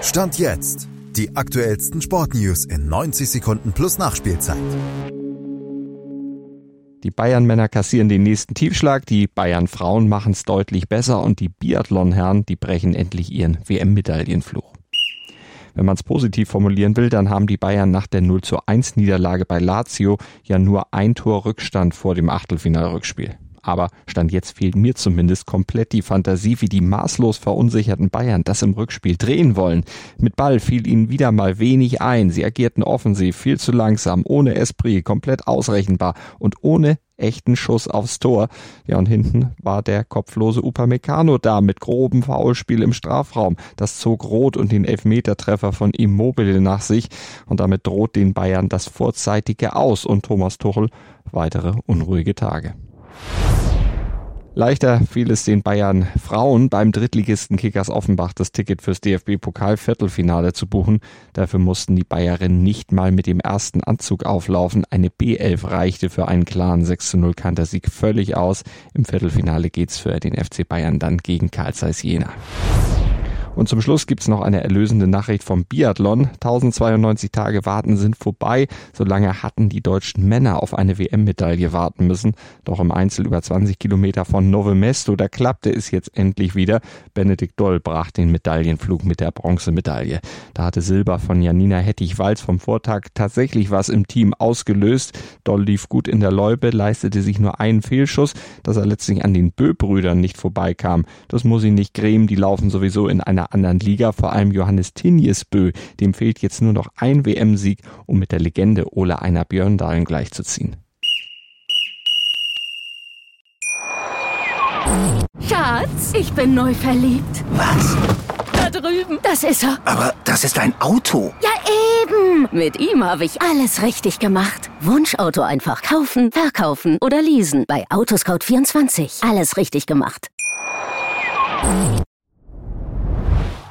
Stand jetzt. Die aktuellsten Sportnews in 90 Sekunden plus Nachspielzeit. Die Bayern-Männer kassieren den nächsten Tiefschlag, die Bayern-Frauen machen es deutlich besser und die Biathlon-Herren, die brechen endlich ihren WM-Medaillenfluch. Wenn man es positiv formulieren will, dann haben die Bayern nach der 0 zu 1 Niederlage bei Lazio ja nur ein Tor Rückstand vor dem Achtelfinalrückspiel. Aber Stand jetzt fehlt mir zumindest komplett die Fantasie, wie die maßlos verunsicherten Bayern das im Rückspiel drehen wollen. Mit Ball fiel ihnen wieder mal wenig ein. Sie agierten offensiv, viel zu langsam, ohne Esprit, komplett ausrechenbar und ohne echten Schuss aufs Tor. Ja, und hinten war der kopflose Upamecano da mit grobem Foulspiel im Strafraum. Das zog Rot und den Elfmetertreffer von Immobile nach sich und damit droht den Bayern das vorzeitige Aus und Thomas Tuchel weitere unruhige Tage. Leichter fiel es den Bayern Frauen beim Drittligisten Kickers Offenbach das Ticket fürs DFB-Pokal-Viertelfinale zu buchen. Dafür mussten die Bayerinnen nicht mal mit dem ersten Anzug auflaufen. Eine B11 reichte für einen klaren 6 0 Kantersieg völlig aus. Im Viertelfinale geht's für den FC Bayern dann gegen Karl Zeiss Jena. Und zum Schluss gibt's noch eine erlösende Nachricht vom Biathlon. 1092 Tage warten sind vorbei. So lange hatten die deutschen Männer auf eine WM-Medaille warten müssen. Doch im Einzel über 20 Kilometer von Nove Mesto, da klappte es jetzt endlich wieder. Benedikt Doll brach den Medaillenflug mit der Bronzemedaille. Da hatte Silber von Janina Hettich-Walz vom Vortag tatsächlich was im Team ausgelöst. Doll lief gut in der Loipe, leistete sich nur einen Fehlschuss, dass er letztlich an den Bö-Brüdern nicht vorbeikam. Das muss ihn nicht grämen, die laufen sowieso in einer anderen Liga, vor allem Johannes Tinjesbö. Dem fehlt jetzt nur noch ein WM-Sieg, um mit der Legende Ole Einer Björndalen gleichzuziehen. Schatz, ich bin neu verliebt. Was? Da drüben. Das ist er. Aber das ist ein Auto. Ja, eben. Mit ihm habe ich alles richtig gemacht. Wunschauto einfach kaufen, verkaufen oder leasen. Bei Autoscout24. Alles richtig gemacht.